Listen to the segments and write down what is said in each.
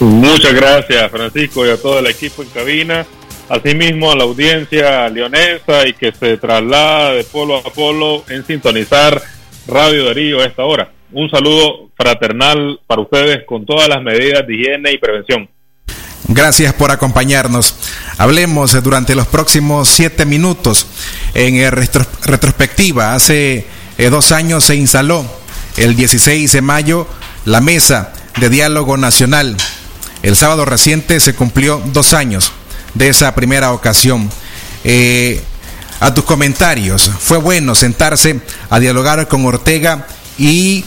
Muchas gracias, Francisco, y a todo el equipo en cabina. Asimismo, a la audiencia leonesa y que se traslada de polo a polo en sintonizar Radio Darío a esta hora. Un saludo fraternal para ustedes con todas las medidas de higiene y prevención. Gracias por acompañarnos. Hablemos durante los próximos siete minutos. En retrospectiva, hace eh, dos años se instaló el 16 de mayo la Mesa de Diálogo Nacional. El sábado reciente se cumplió dos años de esa primera ocasión. Eh, a tus comentarios, ¿fue bueno sentarse a dialogar con Ortega y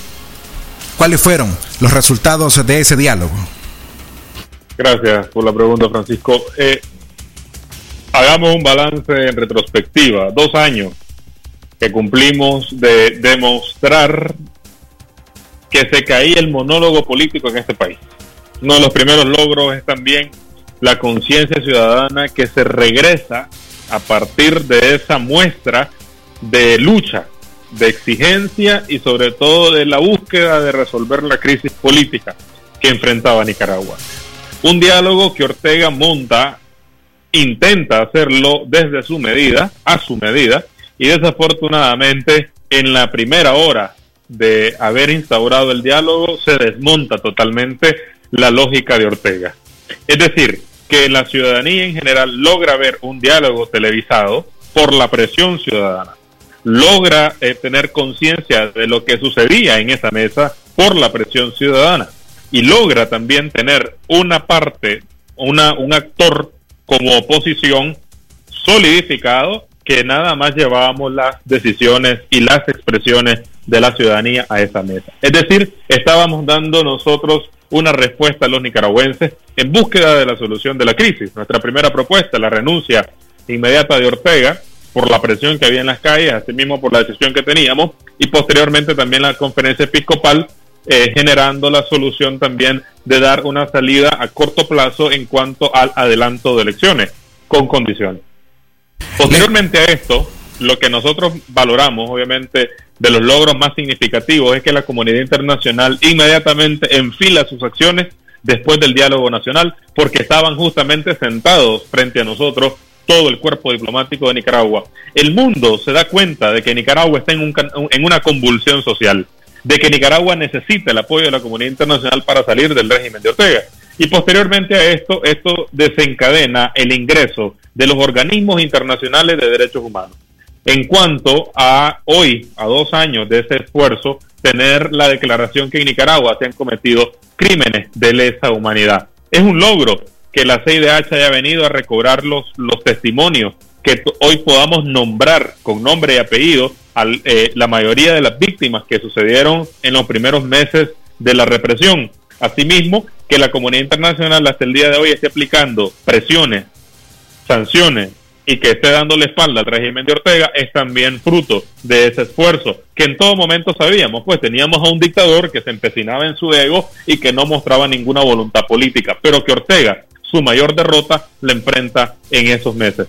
cuáles fueron los resultados de ese diálogo? Gracias por la pregunta, Francisco. Eh, hagamos un balance en retrospectiva. Dos años que cumplimos de demostrar que se caía el monólogo político en este país. Uno de los primeros logros es también la conciencia ciudadana que se regresa a partir de esa muestra de lucha, de exigencia y sobre todo de la búsqueda de resolver la crisis política que enfrentaba Nicaragua. Un diálogo que Ortega monta, intenta hacerlo desde su medida, a su medida, y desafortunadamente en la primera hora de haber instaurado el diálogo se desmonta totalmente la lógica de Ortega. Es decir, que la ciudadanía en general logra ver un diálogo televisado por la presión ciudadana, logra eh, tener conciencia de lo que sucedía en esa mesa por la presión ciudadana y logra también tener una parte, una, un actor como oposición solidificado que nada más llevábamos las decisiones y las expresiones de la ciudadanía a esa mesa. Es decir, estábamos dando nosotros una respuesta a los nicaragüenses en búsqueda de la solución de la crisis. Nuestra primera propuesta, la renuncia inmediata de Ortega, por la presión que había en las calles, asimismo por la decisión que teníamos, y posteriormente también la conferencia episcopal eh, generando la solución también de dar una salida a corto plazo en cuanto al adelanto de elecciones, con condiciones. Posteriormente a esto, lo que nosotros valoramos, obviamente, de los logros más significativos es que la comunidad internacional inmediatamente enfila sus acciones después del diálogo nacional, porque estaban justamente sentados frente a nosotros todo el cuerpo diplomático de Nicaragua. El mundo se da cuenta de que Nicaragua está en, un, en una convulsión social de que Nicaragua necesita el apoyo de la comunidad internacional para salir del régimen de Ortega. Y posteriormente a esto, esto desencadena el ingreso de los organismos internacionales de derechos humanos. En cuanto a hoy, a dos años de ese esfuerzo, tener la declaración que en Nicaragua se han cometido crímenes de lesa humanidad. Es un logro que la CIDH haya venido a recobrar los, los testimonios, que hoy podamos nombrar con nombre y apellido eh, la mayoría de las víctimas que sucedieron en los primeros meses de la represión. Asimismo, que la comunidad internacional hasta el día de hoy esté aplicando presiones, sanciones y que esté dándole espalda al régimen de Ortega es también fruto de ese esfuerzo que en todo momento sabíamos, pues teníamos a un dictador que se empecinaba en su ego y que no mostraba ninguna voluntad política, pero que Ortega, su mayor derrota, la enfrenta en esos meses.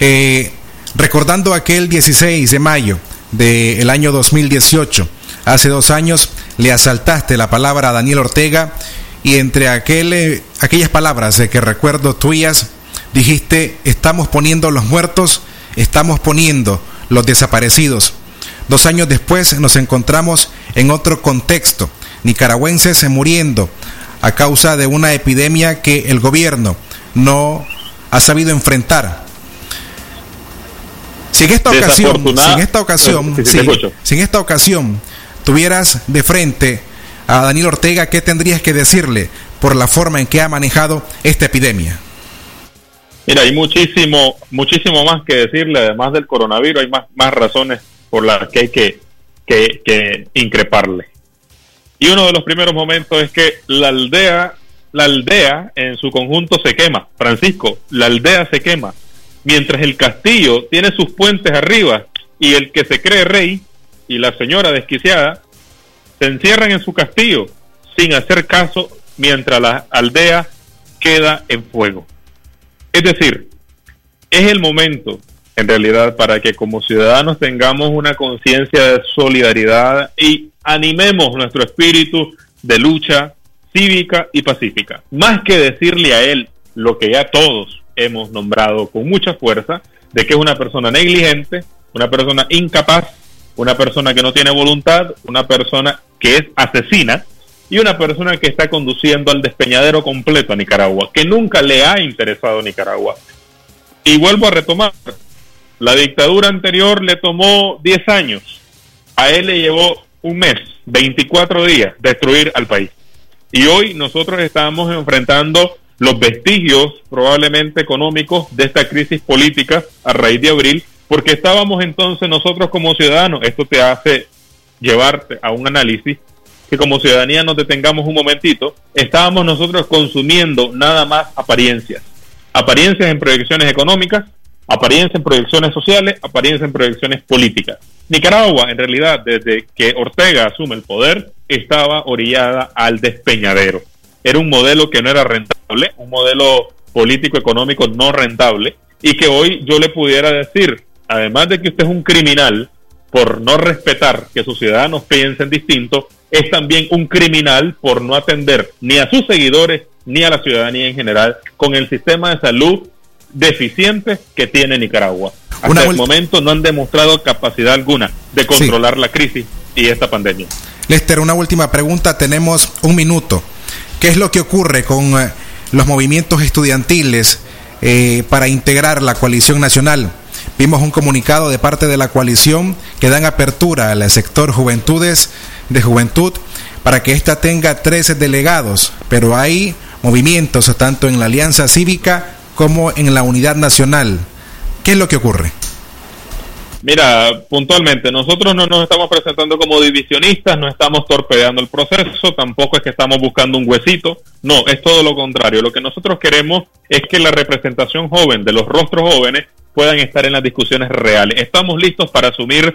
Eh, Recordando aquel 16 de mayo del año 2018, hace dos años le asaltaste la palabra a Daniel Ortega y entre aquel, eh, aquellas palabras de que recuerdo tuyas, dijiste, estamos poniendo los muertos, estamos poniendo los desaparecidos. Dos años después nos encontramos en otro contexto, nicaragüenses muriendo a causa de una epidemia que el gobierno no ha sabido enfrentar si en esta ocasión, si en esta ocasión, si, en esta ocasión tuvieras de frente a Daniel Ortega, ¿qué tendrías que decirle por la forma en que ha manejado esta epidemia? Mira, hay muchísimo, muchísimo más que decirle, además del coronavirus, hay más, más razones por las que hay que, que, que increparle. Y uno de los primeros momentos es que la aldea, la aldea en su conjunto se quema. Francisco, la aldea se quema mientras el castillo tiene sus puentes arriba y el que se cree rey y la señora desquiciada se encierran en su castillo sin hacer caso mientras la aldea queda en fuego. Es decir, es el momento, en realidad, para que como ciudadanos tengamos una conciencia de solidaridad y animemos nuestro espíritu de lucha cívica y pacífica. Más que decirle a él lo que ya todos hemos nombrado con mucha fuerza, de que es una persona negligente, una persona incapaz, una persona que no tiene voluntad, una persona que es asesina y una persona que está conduciendo al despeñadero completo a Nicaragua, que nunca le ha interesado a Nicaragua. Y vuelvo a retomar, la dictadura anterior le tomó 10 años, a él le llevó un mes, 24 días, destruir al país. Y hoy nosotros estamos enfrentando los vestigios probablemente económicos de esta crisis política a raíz de abril, porque estábamos entonces nosotros como ciudadanos, esto te hace llevarte a un análisis, que como ciudadanía nos detengamos un momentito, estábamos nosotros consumiendo nada más apariencias, apariencias en proyecciones económicas, apariencias en proyecciones sociales, apariencias en proyecciones políticas. Nicaragua, en realidad, desde que Ortega asume el poder, estaba orillada al despeñadero. Era un modelo que no era rentable, un modelo político-económico no rentable, y que hoy yo le pudiera decir, además de que usted es un criminal por no respetar que sus ciudadanos piensen distinto, es también un criminal por no atender ni a sus seguidores ni a la ciudadanía en general con el sistema de salud deficiente que tiene Nicaragua. Hasta el momento no han demostrado capacidad alguna de controlar la crisis y esta pandemia. Lester, una última pregunta. Tenemos un minuto. ¿Qué es lo que ocurre con eh, los movimientos estudiantiles eh, para integrar la coalición nacional? Vimos un comunicado de parte de la coalición que dan apertura al sector juventudes de juventud para que ésta tenga 13 delegados, pero hay movimientos tanto en la Alianza Cívica como en la Unidad Nacional. ¿Qué es lo que ocurre? Mira, puntualmente, nosotros no nos estamos presentando como divisionistas, no estamos torpedeando el proceso, tampoco es que estamos buscando un huesito, no, es todo lo contrario. Lo que nosotros queremos es que la representación joven de los rostros jóvenes puedan estar en las discusiones reales. Estamos listos para asumir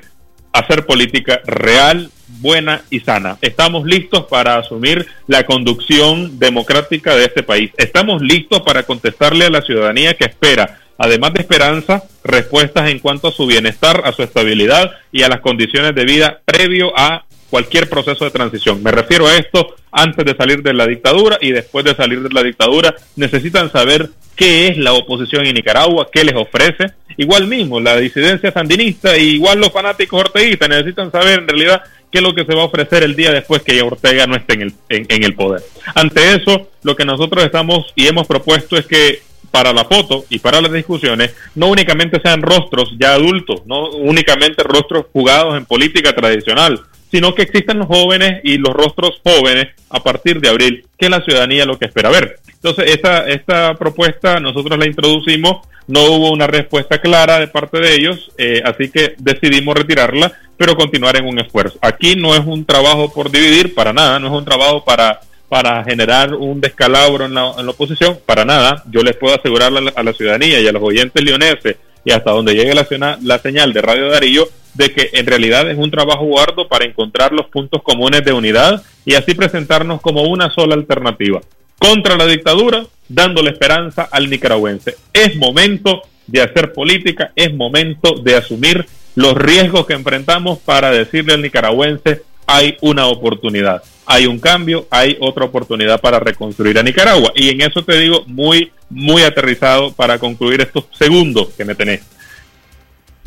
hacer política real, buena y sana. Estamos listos para asumir la conducción democrática de este país. Estamos listos para contestarle a la ciudadanía que espera además de esperanza, respuestas en cuanto a su bienestar, a su estabilidad y a las condiciones de vida previo a cualquier proceso de transición. Me refiero a esto antes de salir de la dictadura y después de salir de la dictadura. Necesitan saber qué es la oposición en Nicaragua, qué les ofrece. Igual mismo, la disidencia sandinista y igual los fanáticos orteguistas necesitan saber en realidad qué es lo que se va a ofrecer el día después que Ortega no esté en el, en el poder. Ante eso, lo que nosotros estamos y hemos propuesto es que para la foto y para las discusiones no únicamente sean rostros ya adultos, no únicamente rostros jugados en política tradicional, sino que existan los jóvenes y los rostros jóvenes a partir de abril, que la ciudadanía lo que espera ver. Entonces, esta, esta propuesta nosotros la introducimos, no hubo una respuesta clara de parte de ellos, eh, así que decidimos retirarla, pero continuar en un esfuerzo. Aquí no es un trabajo por dividir, para nada, no es un trabajo para para generar un descalabro en la, oposición, para nada. Yo les puedo asegurar a la, ciudadanía y a los oyentes leoneses y hasta donde llegue la, la señal de Radio Darío de que en realidad es un trabajo arduo para encontrar los puntos comunes de unidad y así presentarnos como una sola alternativa contra la dictadura, dándole esperanza al nicaragüense. Es momento de hacer política, es momento de asumir los riesgos que enfrentamos para decirle al nicaragüense hay una oportunidad hay un cambio, hay otra oportunidad para reconstruir a Nicaragua. Y en eso te digo muy, muy aterrizado para concluir estos segundos que me tenés.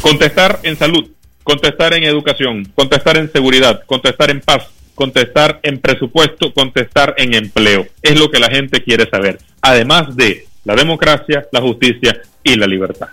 Contestar en salud, contestar en educación, contestar en seguridad, contestar en paz, contestar en presupuesto, contestar en empleo. Es lo que la gente quiere saber. Además de la democracia, la justicia y la libertad.